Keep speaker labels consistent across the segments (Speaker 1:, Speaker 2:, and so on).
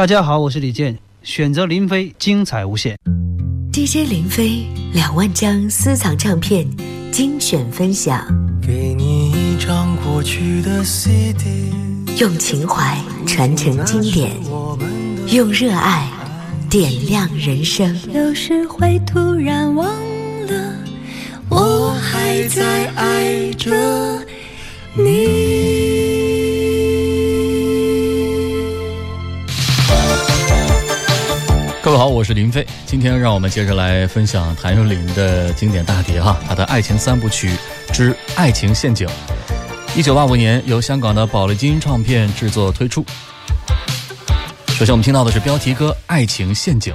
Speaker 1: 大家好，我是李健，选择林飞，精彩无限。
Speaker 2: DJ 林飞两万张私藏唱片精选分享，
Speaker 3: 给你一张过去的 CD，
Speaker 2: 用情怀传承经典，用热爱点亮人生。
Speaker 4: 有时会突然忘了，我还在爱着你。
Speaker 5: 好，我是林飞。今天让我们接着来分享谭咏麟的经典大碟哈，他的《爱情三部曲》之《爱情陷阱》，一九八五年由香港的宝丽金唱片制作推出。首先我们听到的是标题歌《爱情陷阱》。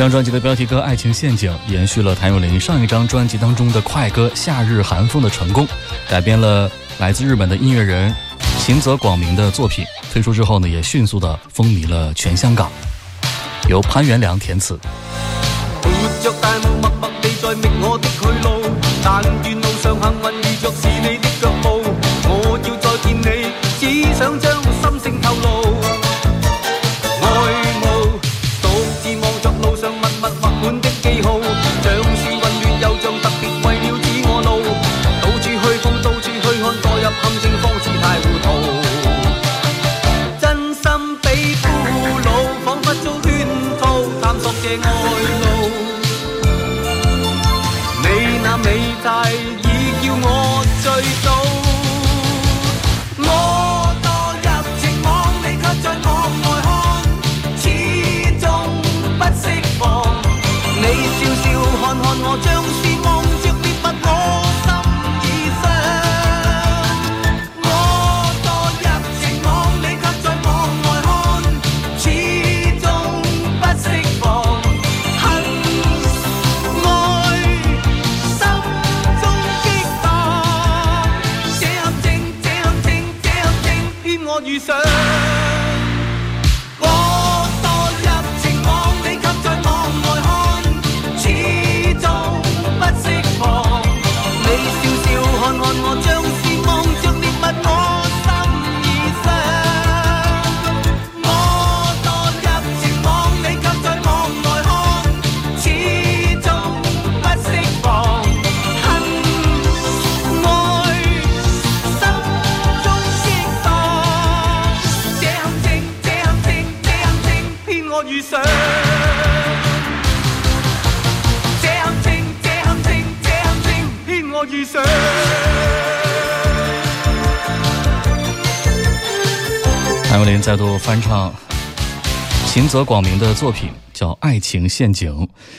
Speaker 6: 这
Speaker 5: 张专辑的标题歌《爱情陷阱》延续了谭咏麟上一张专辑当中的快歌《夏日寒风》的成功，改编了来自日本的音乐人秦泽广明的作品。推出之后呢，也迅速的风靡了全香港。由潘元良填词。翻唱秦泽广明的作品叫《爱情陷阱》，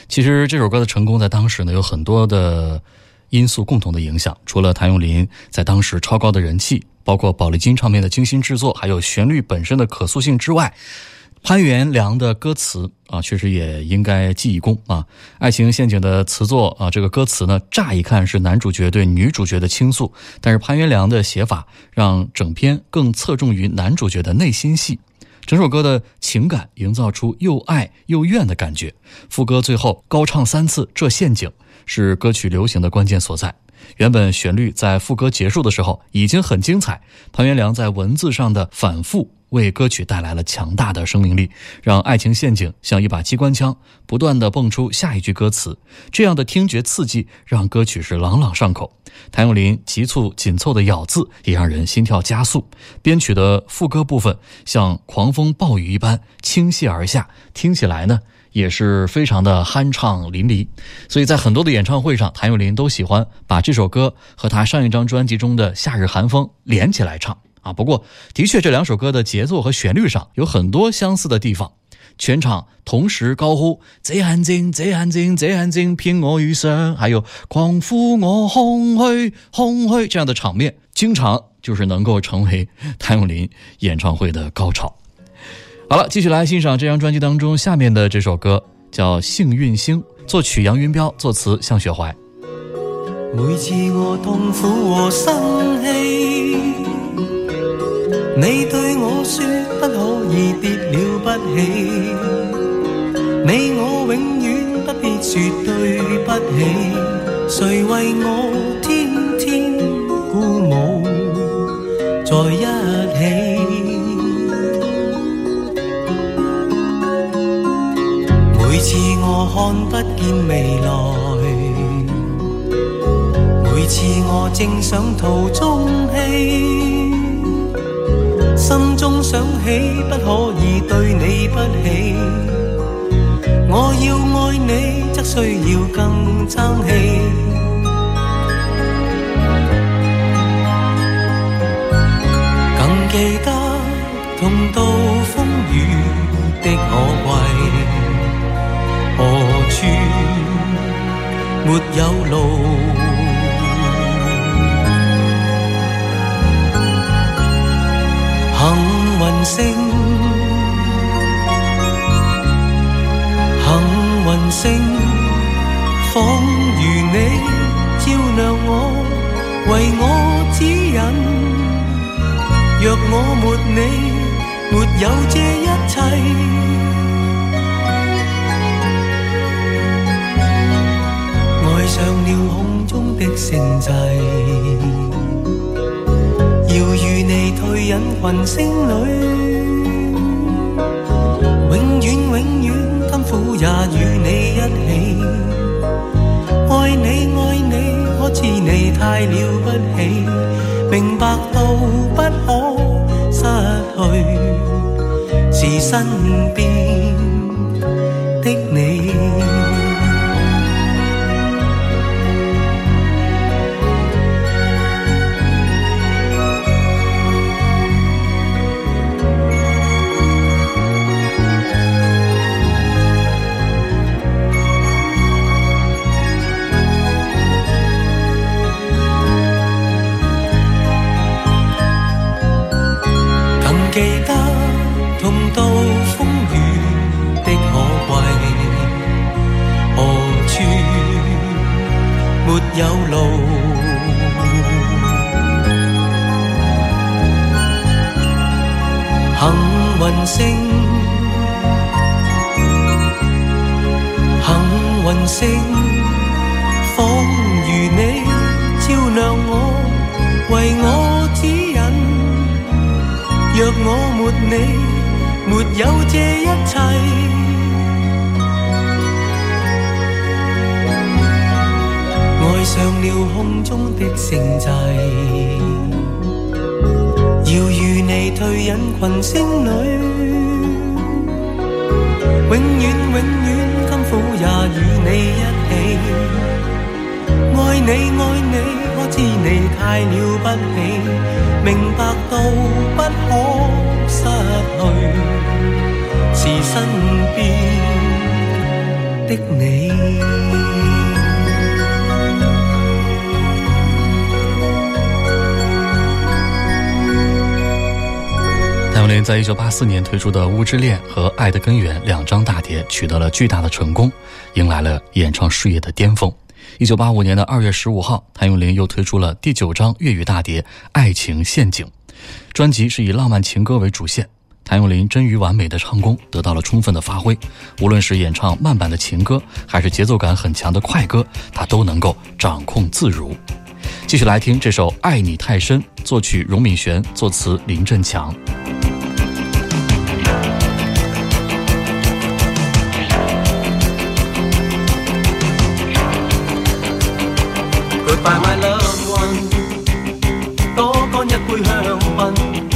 Speaker 5: 其实这首歌的成功在当时呢有很多的因素共同的影响，除了谭咏麟在当时超高的人气，包括宝丽金唱片的精心制作，还有旋律本身的可塑性之外，潘元良的歌词啊，确实也应该记一功啊。《爱情陷阱》的词作啊，这个歌词呢，乍一看是男主角对女主角的倾诉，但是潘元良的写法让整篇更侧重于男主角的内心戏。整首歌的情感营造出又爱又怨的感觉，副歌最后高唱三次，这陷阱是歌曲流行的关键所在。原本旋律在副歌结束的时候已经很精彩，潘元良在文字上的反复。
Speaker 6: 为歌曲带来了强大的生命力，让爱情陷阱像一把机关枪，不断的蹦出下一句歌词。这样的听觉刺激让歌曲是朗朗上口。谭咏麟急促紧凑的咬字也让人心跳加速。编曲的副歌部分像狂风暴雨一般倾泻而下，听起来呢也是非常的酣畅淋漓。所以在很多的演唱会上，谭咏麟都喜欢把这首歌和他上一张专辑中的《夏日寒风》连起来唱。啊，不过的确，这两首歌的节奏和旋律上有很多相似的地方。全场同时高呼“贼眼睛，贼眼睛，贼眼睛”，骗我遇上，还有狂呼我空虚，空虚这样的场面，经常就是能够成为谭咏麟演唱会的高潮。好了，继续来欣赏这张专辑当中下面的这首歌，叫《幸运星》，作曲杨云彪，作词向雪怀。
Speaker 5: 每次我痛苦和生气。你对我说不可以跌了不起，你我永远不必说对不起。谁为我天天鼓舞在一起？每次我看不见未来，每次我正想途中弃。心中想起，不可以对你不起。我要爱你，则需要更争气。更記得同渡風雨的可貴，何處沒有路？运星，幸运星，仿如你照亮我，为我指引。若我没你，没有这一切。爱上了空中的星际。退隐群星里，永远永远甘苦也与你一起，爱你爱你，可知你太了不起，明白到不可失去，是身边的你。你爱你，我知你太了不起，明白到不可失去是身边的你。
Speaker 6: 谭咏麟在一九八四年推出的《物之恋》和《爱的根源》两张大碟取得了巨大的成功，迎来了演唱事业的巅峰。一九八五年的二月十五号，谭咏麟又推出了第九张粤语大碟《爱情陷阱》，专辑是以浪漫情歌为主线，谭咏麟臻于完美的唱功得到了充分的发挥。无论是演唱慢板的情歌，还是节奏感很强的快歌，他都能够掌控自如。继续来听这首《爱你太深》，作曲荣敏璇，作词林振强。
Speaker 5: 快买乐运，多干一杯香槟。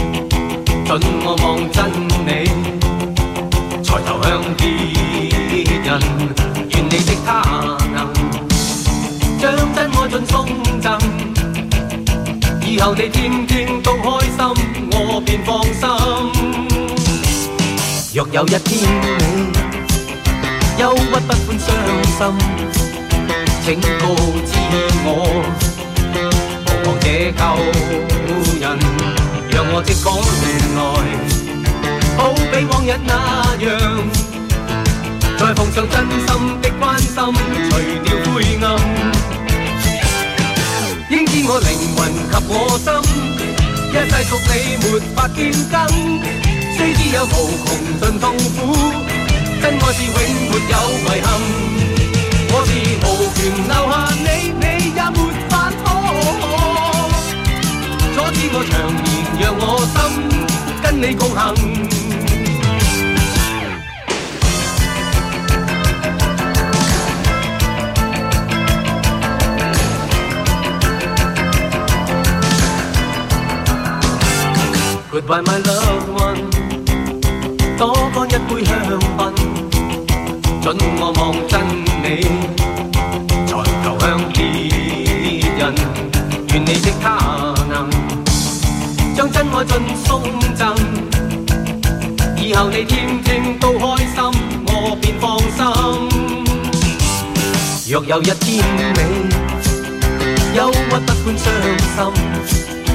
Speaker 5: 准我望真你，才投向别人。愿你的他能将真爱尽送赠。以后你天天都开心，我便放心。若有一天你忧郁不欢伤心。请告知我，何望这旧人，让我即赶来，好比往日那样，再奉上真心的关心，除掉灰暗。应知我灵魂及我心，一世俗你，没法变更。虽知有无穷尽痛苦，真爱是永没有遗憾。无权留下你，你也没法可。阻止我长眠，让我心跟你共行。Goodbye my loved one，多干一杯香槟，准我望真你。愿你的他能，将真爱尽送赠。以后你天天都开心，我便放心。若有一天你忧郁不般伤心，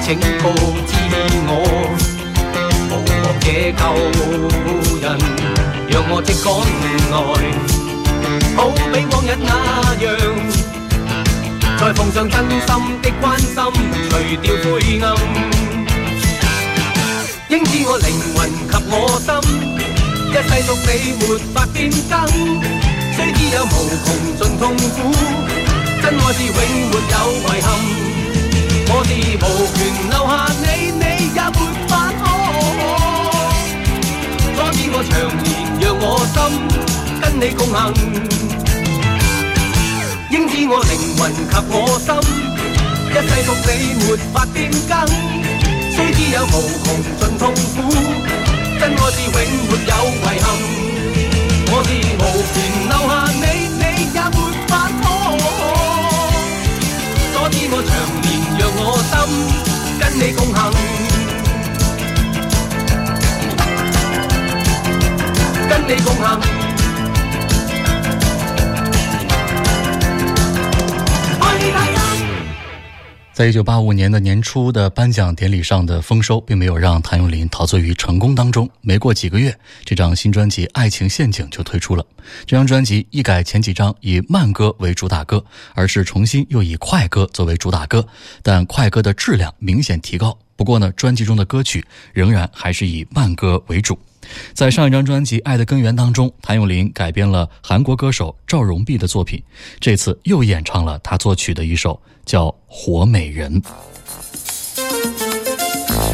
Speaker 5: 请告知我，我这旧人，让我即赶来，好比往日那样。再奉上真心的关心，除掉灰暗。应知我灵魂及我心，一世属你没法变更。虽知有无穷尽痛苦，真爱是永没有遗憾。我是无权留下你，你也没法可。多以我长年让我心跟你共行。应知我灵魂及我心，一世属你，没法变更。虽知有无穷尽痛苦，真爱是永没有遗憾。我是无权留下你，你也没法可。所知我长年让我心跟你共行，跟你共行。
Speaker 6: 在一九八五年的年初的颁奖典礼上的丰收，并没有让谭咏麟陶醉于成功当中。没过几个月，这张新专辑《爱情陷阱》就推出了。这张专辑一改前几张以慢歌为主打歌，而是重新又以快歌作为主打歌。但快歌的质量明显提高。不过呢，专辑中的歌曲仍然还是以慢歌为主。在上一张专辑《爱的根源》当中，谭咏麟改编了韩国歌手赵荣碧的作品。这次又演唱了他作曲的一首叫《火美人》。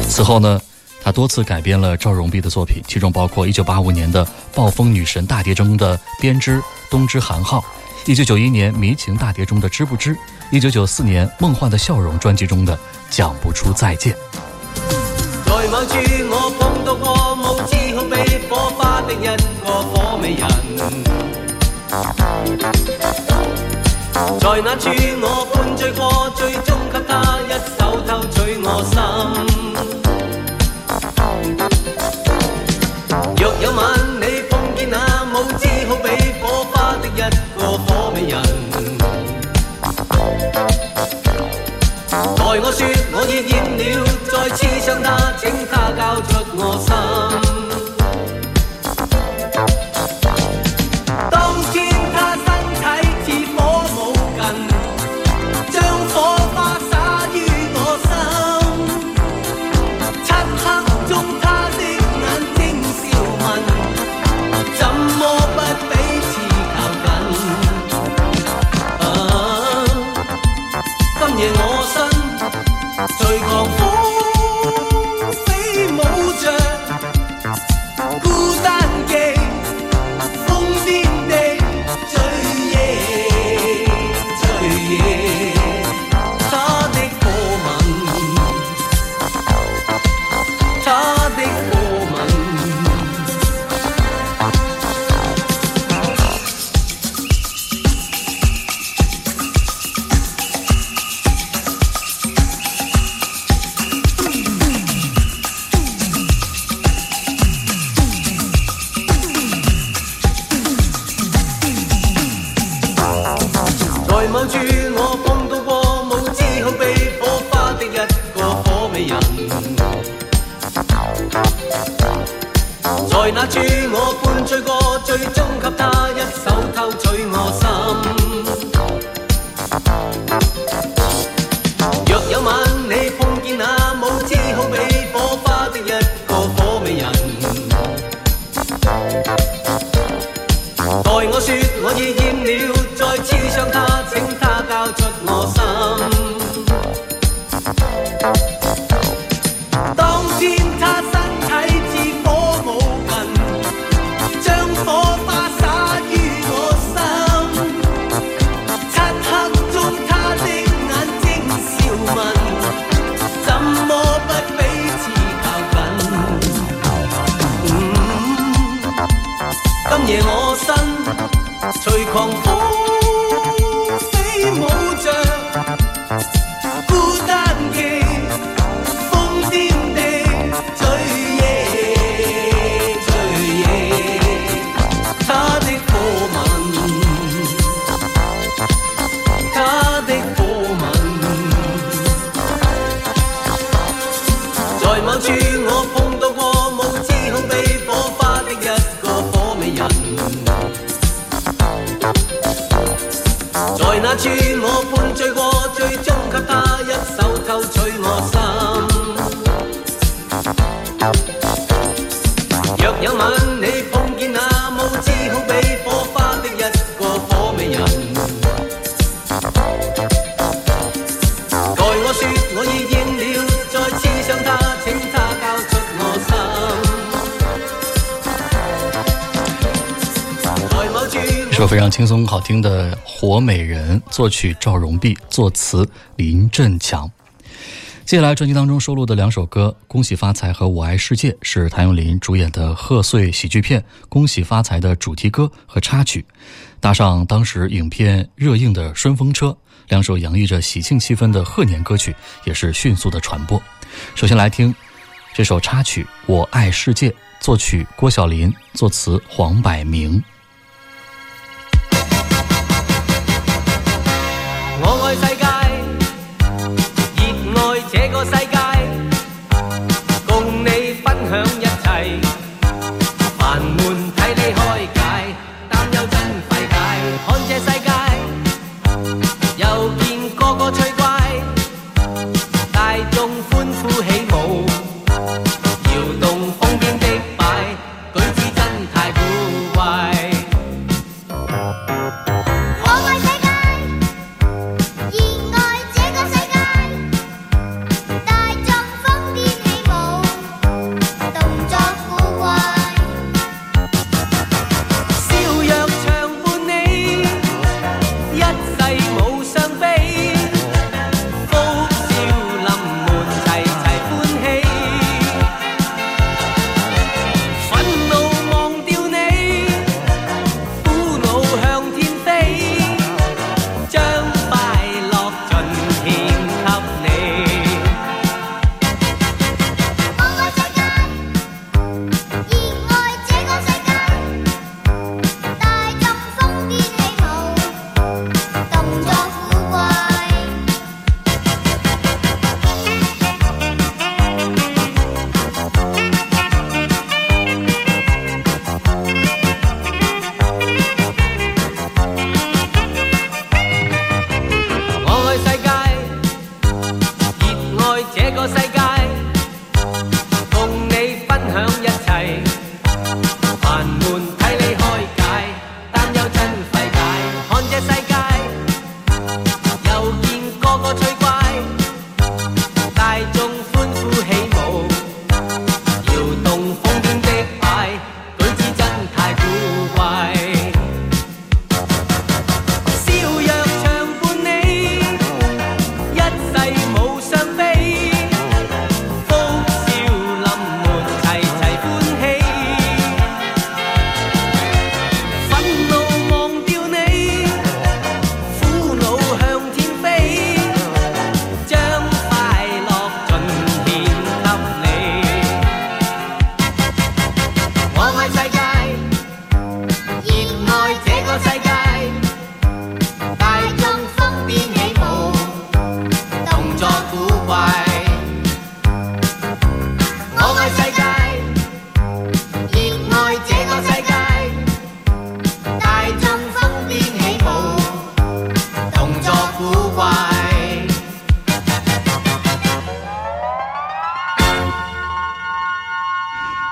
Speaker 6: 此后呢，他多次改编了赵荣碧的作品，其中包括一九八五年的《暴风女神大碟》中的《编织》，《东芝韩浩一九九一年《迷情大碟》中的《知不知》，一九九四年《梦幻的笑容》专辑中的《讲不出再见》。
Speaker 5: 我梦到过某空比火花的一個火美人。在那處我灌醉過，最終給她一手偷取我心。若有晚你碰見那舞姿好比火花的一個火美人，待我說我熱厭了，再次想她，請她交出我心。
Speaker 6: 轻松好听的《火美人》，作曲赵荣碧，作词林振强。接下来专辑当中收录的两首歌，《恭喜发财》和《我爱世界》是谭咏麟主演的贺岁喜剧片《恭喜发财》的主题歌和插曲。搭上当时影片热映的《顺风车》，两首洋溢着喜庆气氛的贺年歌曲也是迅速的传播。首先来听这首插曲《我爱世界》，作曲郭晓林，作词黄百鸣。
Speaker 5: amigos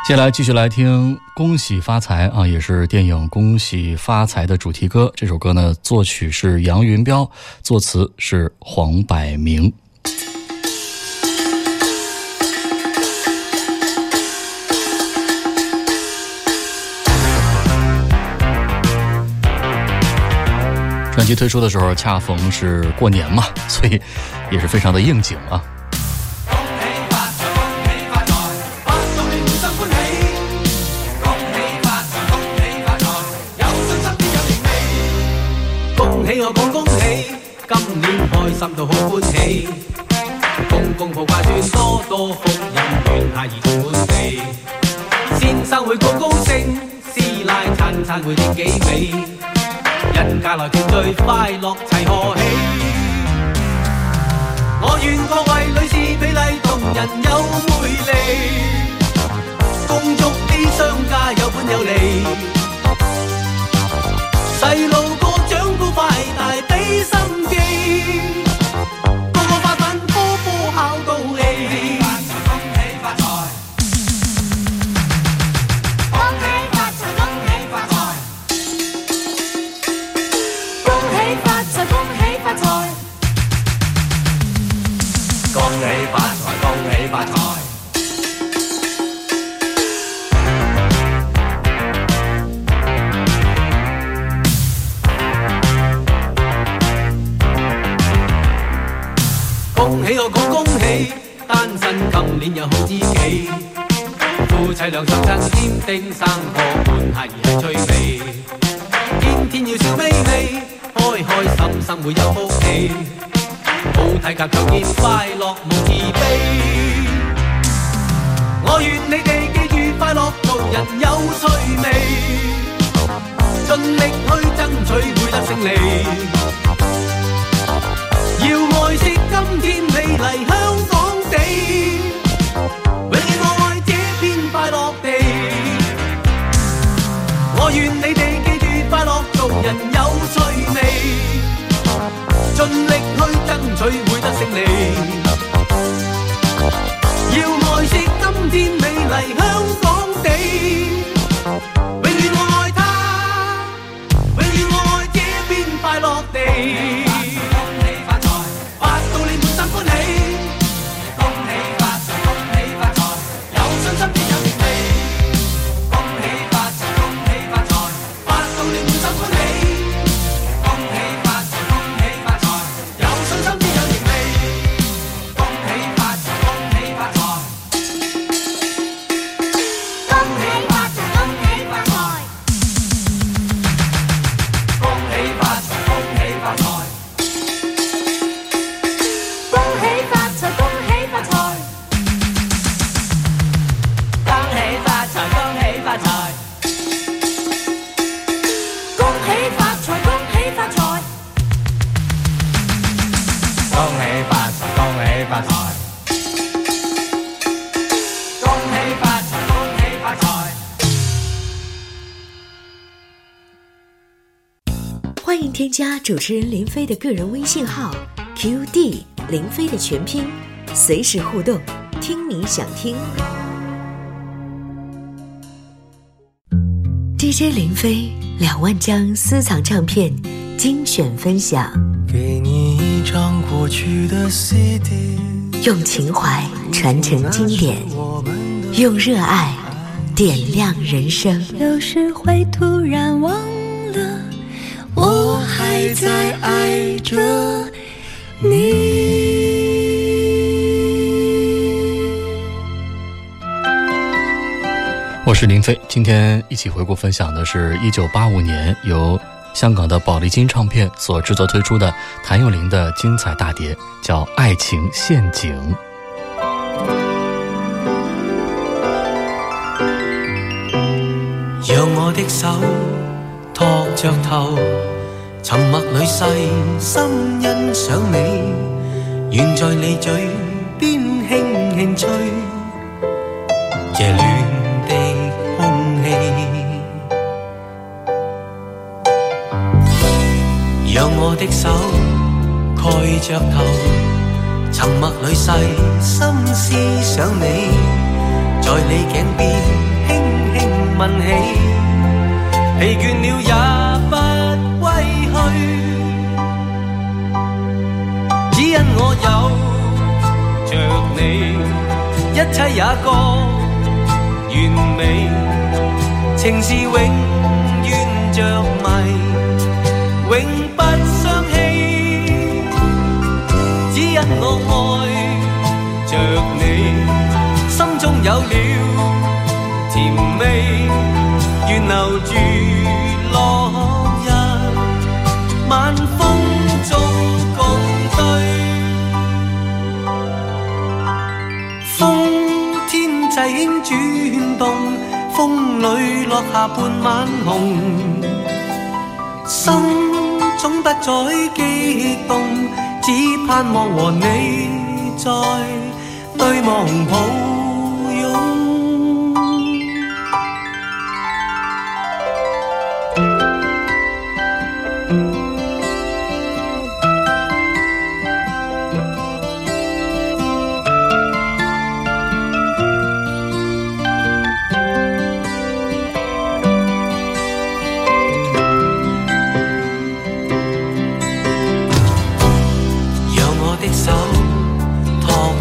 Speaker 6: 接下来继续来听《恭喜发财》啊，也是电影《恭喜发财》的主题歌。这首歌呢，作曲是杨云彪，作词是黄百鸣。专辑推出的时候，恰逢是过年嘛，所以也是非常的应景啊。
Speaker 5: 好欢喜，公公抱瓜子，多多福人下儿圆满地。先生会高高兴，师奶餐餐会食几味。一家来团聚，快乐齐贺喜。我愿各位女士美丽动人有魅力，恭祝啲商家有本有利。细路哥长高快大，俾心机。有好知己，夫妻两相亲，添丁生个，伴，下儿系趣味。天天要笑眯眯，开开心心会有福气。好体格，强健，快乐无自卑。我愿你哋记住，快乐做人有趣味，尽力去争取，会得胜利。要爱惜今天美丽香港地。尽力去争取，会得胜利。要爱惜今天美丽香港地。恭喜发财，恭喜发财！恭喜发财，恭喜发财！
Speaker 2: 欢迎添加主持人林飞的个人微信号 QD 林飞的全拼，随时互动，听你想听。DJ 林飞两万张私藏唱片精选分享。用情怀传承经典，用热爱点亮人生。
Speaker 4: 有时会突然忘了，我还在爱着你。
Speaker 6: 我是林飞，今天一起回顾分享的是1985年由。香港的宝丽金唱片所制作推出的谭咏麟的精彩大碟，叫《爱情陷阱》。
Speaker 3: 让我的手托着头，沉默里细心欣赏你，愿在你嘴边轻轻吹，夜雨。让我的手盖着头，沉默里细心思想你，在你颈边
Speaker 5: 轻轻问起，疲倦了也不归去，只因我有着你，一切也过完美，情是永远着迷，永。有了甜味，愿留住落日，晚风中共对。风天际轻转动，风里落下半晚红。心总不再激动，只盼望和你再对望抱。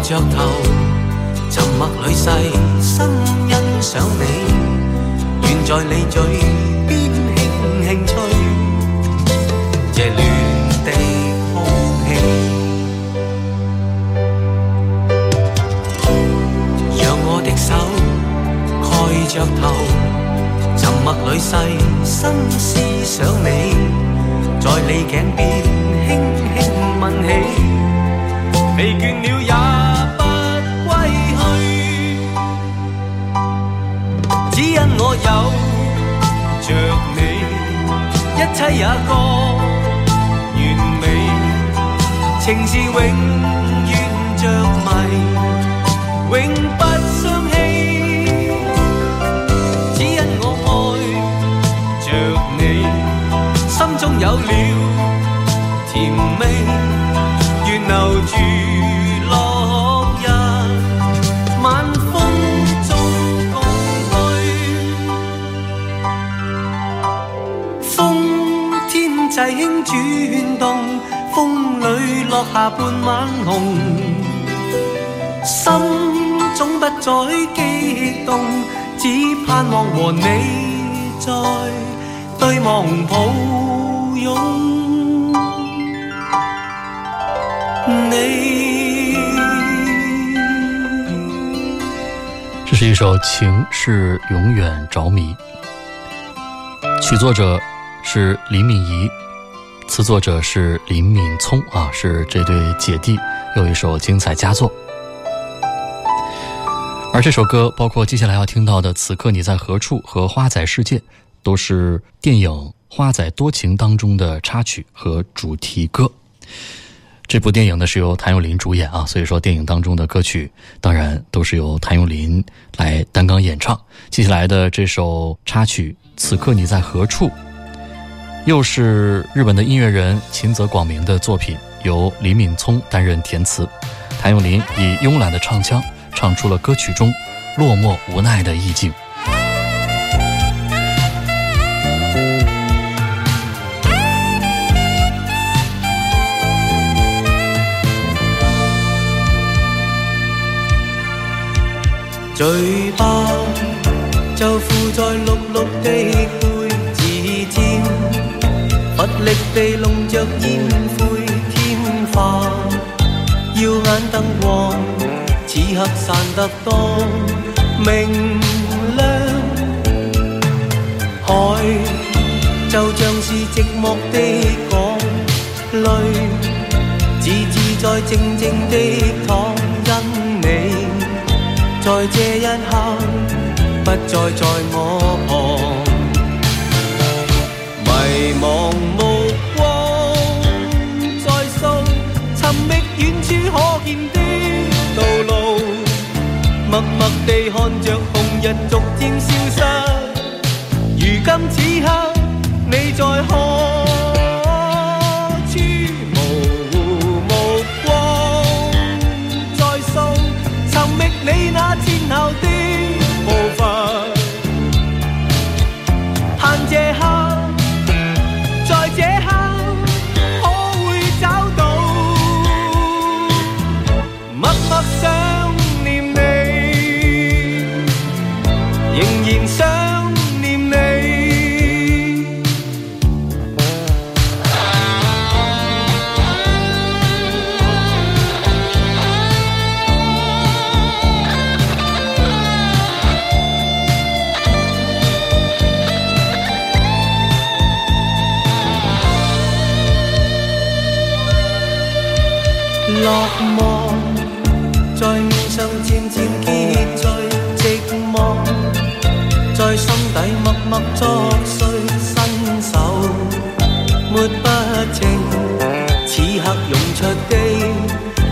Speaker 5: 着头，沉默里细心欣赏你，愿在你嘴边轻轻吹这暖的空气。让我的手盖着头，沉默里细心思想你，在你颈边轻轻吻起，疲倦了也。有着你，一切也觉完美。情是永远着迷，永不相弃。只因我爱着你，心中有了甜味，愿留住。风里落下半晚红心中不再激动只盼望和你再对望抱拥你
Speaker 6: 这是一首情是永远着迷曲作者是李敏仪词作者是林敏聪啊，是这对姐弟又一首精彩佳作。而这首歌，包括接下来要听到的《此刻你在何处》和《花仔世界》，都是电影《花仔多情》当中的插曲和主题歌。这部电影呢是由谭咏麟主演啊，所以说电影当中的歌曲当然都是由谭咏麟来担纲演唱。接下来的这首插曲《此刻你在何处》。又是日本的音乐人秦泽广明的作品，由李敏聪担任填词，谭咏麟以慵懒的唱腔唱出了歌曲中落寞无奈的意境。
Speaker 5: 嘴巴就附在绿绿的。力地弄着烟灰，天化耀眼灯光，此刻散得多明亮。海就像是寂寞的港，泪只自在静静的躺，因你在这一刻不再在我旁，迷茫。處可見的道路，默默地看着紅日逐漸消失。如今此刻，你在看。你那前後的步伐，限這刻。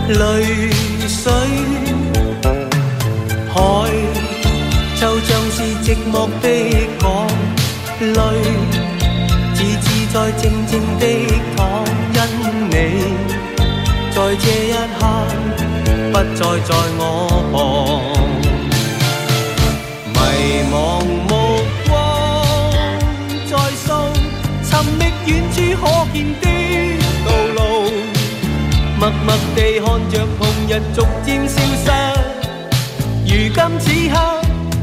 Speaker 5: 淚水，海就像是寂寞的港，淚自自在靜靜的淌，因你在這一刻不再在我旁，迷惘目光在掃，尋覓遠處可見的。默默地看着红日逐渐消失，如今此刻，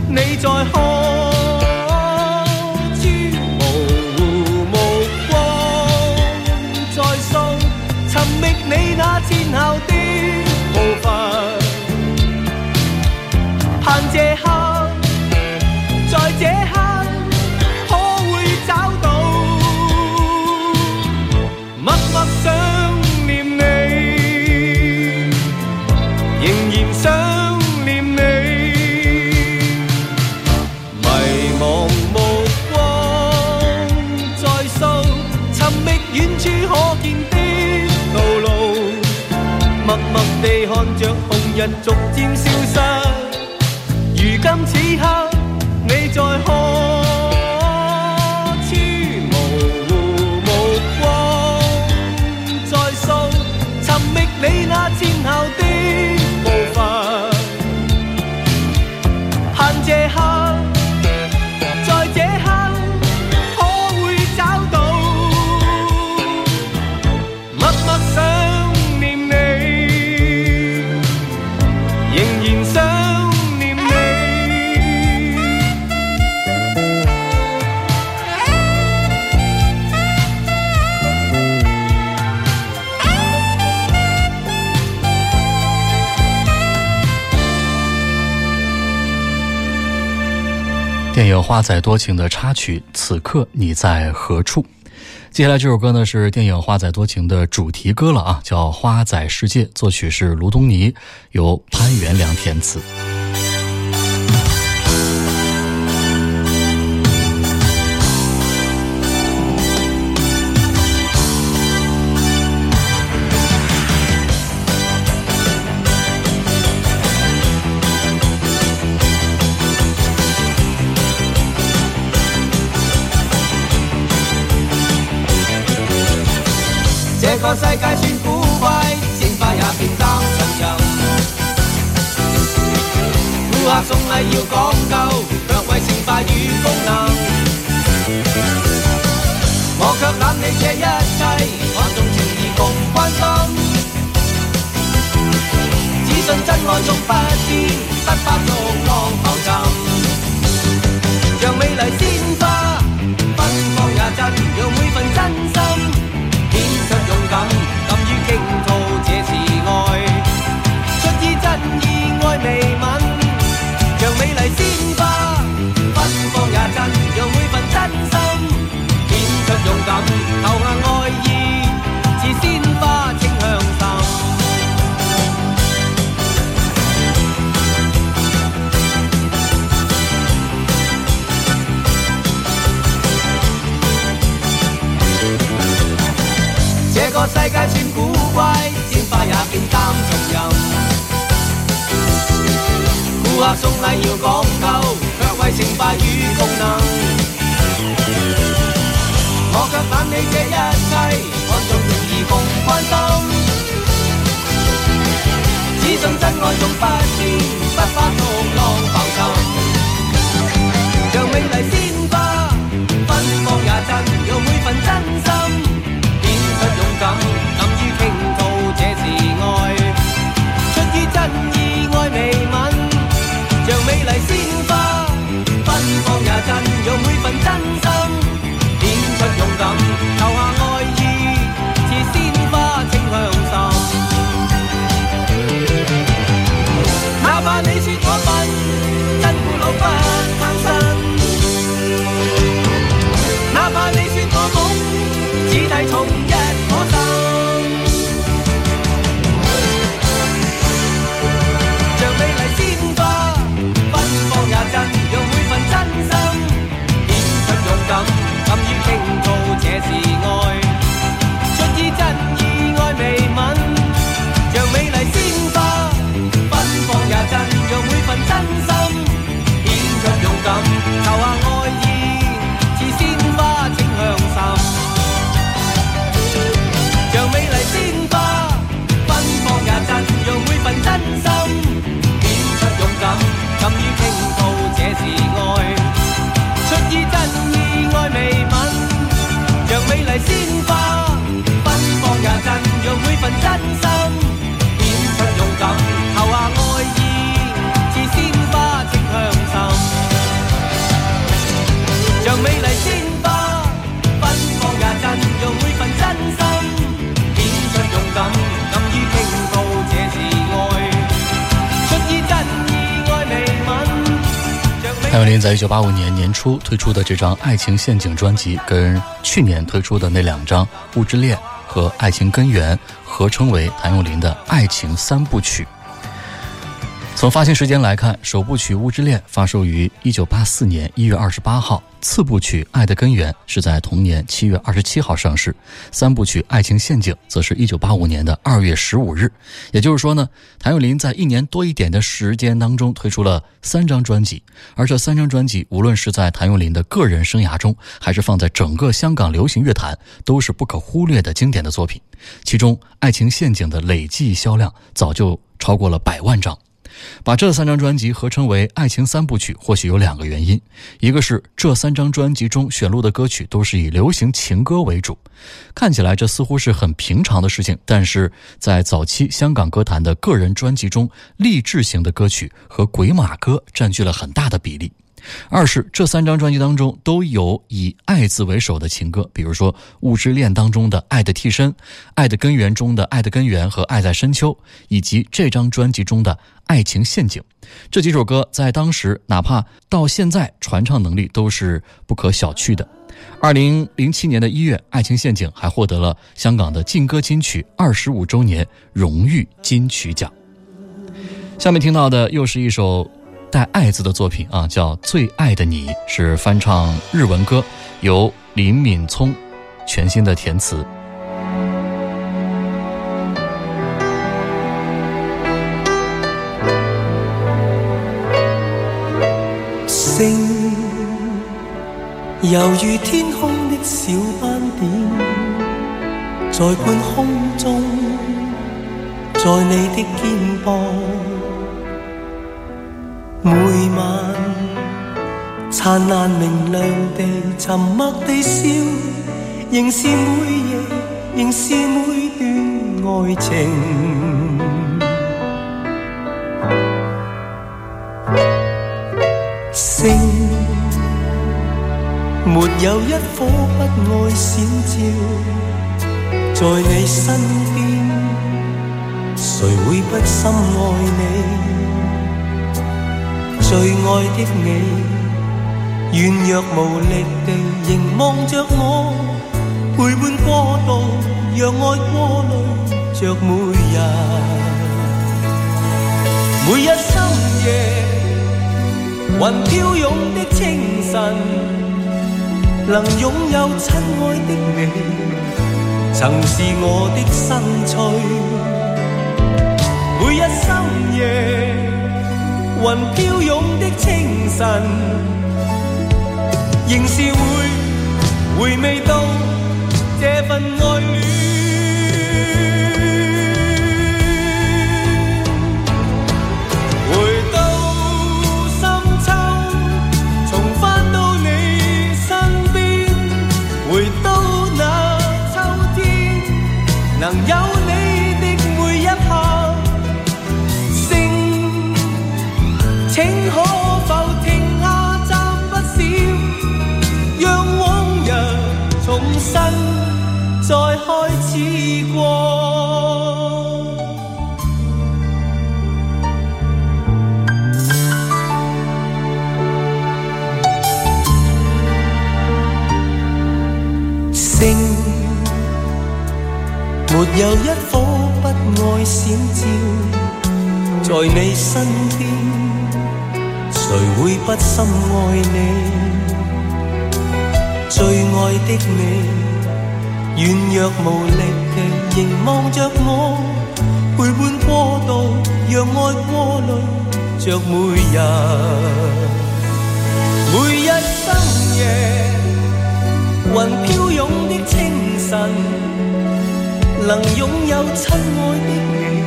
Speaker 5: 你在何处？模糊目光在搜寻觅你那纤巧的步伐，盼这刻。人逐渐消《
Speaker 6: 花仔多情》的插曲《此刻你在何处》，接下来这首歌呢是电影《花仔多情》的主题歌了啊，叫《花仔世界》，作曲是卢东尼，由潘元良填词。
Speaker 5: 这一切，我用情意共关心，只信真爱终不变，不怕发浪。
Speaker 6: 一九八五年年初推出的这张《爱情陷阱》专辑，跟去年推出的那两张《物质恋》和《爱情根源》，合称为谭咏麟的爱情三部曲。从发行时间来看，《首部曲》《雾之恋》发售于一九八四年一月二十八号，《次部曲》《爱的根源》是在同年七月二十七号上市，《三部曲》《爱情陷阱》则是一九八五年的二月十五日。也就是说呢，谭咏麟在一年多一点的时间当中推出了三张专辑，而这三张专辑无论是在谭咏麟的个人生涯中，还是放在整个香港流行乐坛，都是不可忽略的经典的作品。其中，《爱情陷阱》的累计销量早就超过了百万张。把这三张专辑合称为“爱情三部曲”，或许有两个原因，一个是这三张专辑中选录的歌曲都是以流行情歌为主，看起来这似乎是很平常的事情，但是在早期香港歌坛的个人专辑中，励志型的歌曲和鬼马歌占据了很大的比例。二是这三张专辑当中都有以“爱”字为首的情歌，比如说《物之恋》当中的《爱的替身》、《爱的根源》中的《爱的根源》和《爱在深秋》，以及这张专辑中的《爱情陷阱》。这几首歌在当时，哪怕到现在，传唱能力都是不可小觑的。二零零七年的一月，《爱情陷阱》还获得了香港的劲歌金曲二十五周年荣誉金曲奖。下面听到的又是一首。带“爱”字的作品啊，叫《最爱的你》，是翻唱日文歌，由林敏聪全新的填词。
Speaker 5: 星，犹如天空的小斑点，在半空中，在你的肩膊。每晚灿烂明亮地，沉默地笑，仍是每夜，仍是每段爱情。星没有一颗不爱闪照，在你身边，谁会不深爱你？最爱的你，软弱无力地凝望着我，陪伴过度，让爱过滤着每日。每一深夜，云飘涌的清晨，能拥有亲爱的你，曾是我的生趣。每一深夜。云飘涌的清晨，仍是会回味到这份爱恋。有一颗不爱闪照在你身边，谁会不深爱你？最爱的你，软弱无力地凝望着我，陪伴过度，让爱过滤着每日。每一深夜，云飘涌的清晨。能拥有亲爱的你，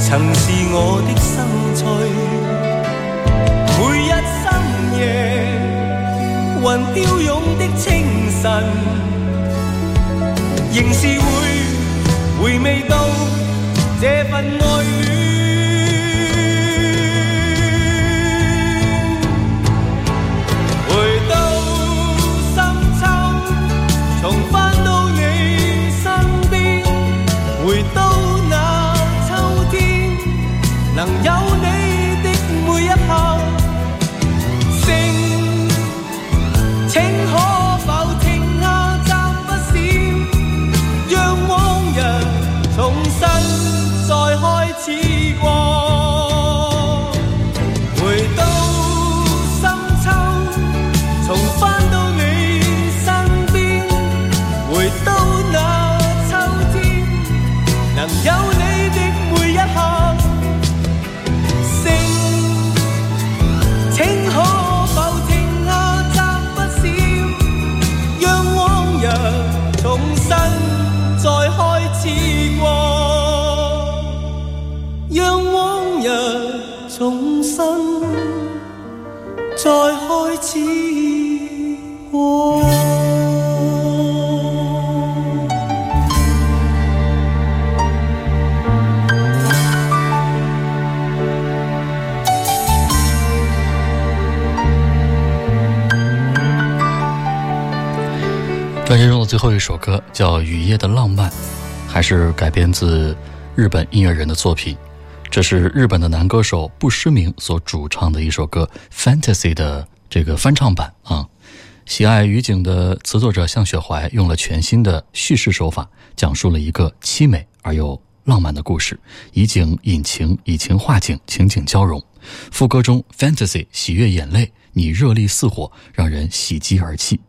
Speaker 5: 曾是我的生趣。每一深夜，云飘涌的清晨，仍是会回味到这份
Speaker 6: 爱恋。后一首歌叫《雨夜的浪漫》，还是改编自日本音乐人的作品。这是日本的男歌手不失明所主唱的一首歌《Fantasy》的这个翻唱版啊。喜爱雨景的词作者向雪怀用了全新的叙事手法，讲述了一个凄美而又浪漫的故事，以景引情，以情画景，情景交融。副歌中，《Fantasy》喜悦眼泪，你热力似火，让人喜极而泣。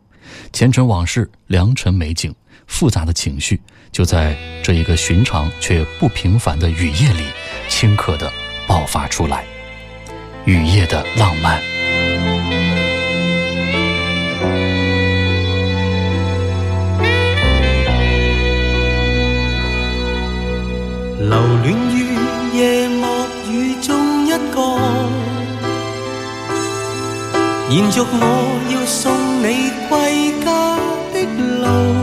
Speaker 6: 前尘往事，良辰美景，复杂的情绪，就在这一个寻常却不平凡的雨夜里，顷刻地爆发出来。雨夜的浪漫。
Speaker 5: 延续我要送你归家的路，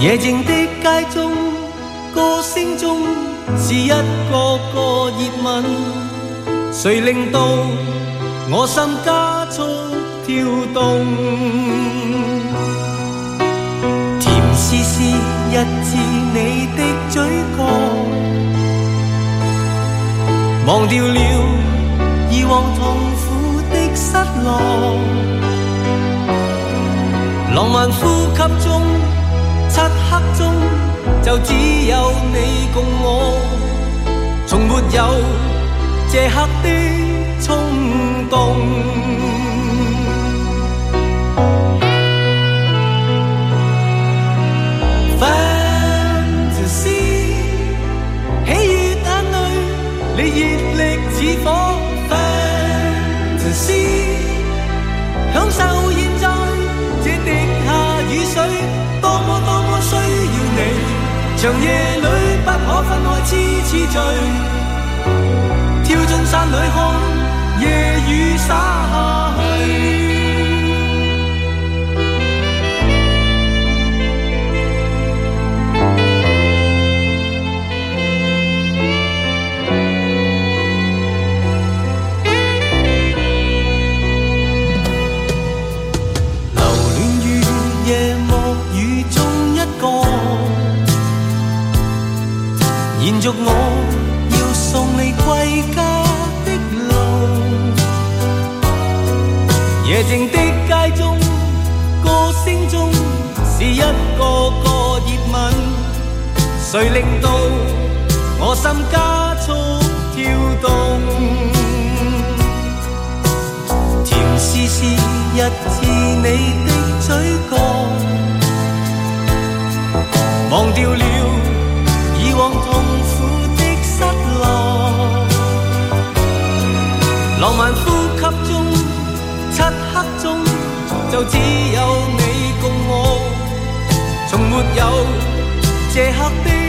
Speaker 5: 夜静的街中，歌声中是一个个热吻，谁令到我心加速跳动？甜丝丝一沾你的嘴角，忘掉了。遗忘痛苦的失落，浪漫呼吸中，漆黑中就只有你共我，从没有这刻的冲动。跳进山里看夜雨洒下去，于夜幕雨中一续我。归家的路，夜静的街中，歌声中是一个个热吻，谁令到我心加速跳动？甜丝丝溢次你的嘴角，忘掉了。浪漫呼吸中，漆黑中，就只有你共我，从没有这刻的。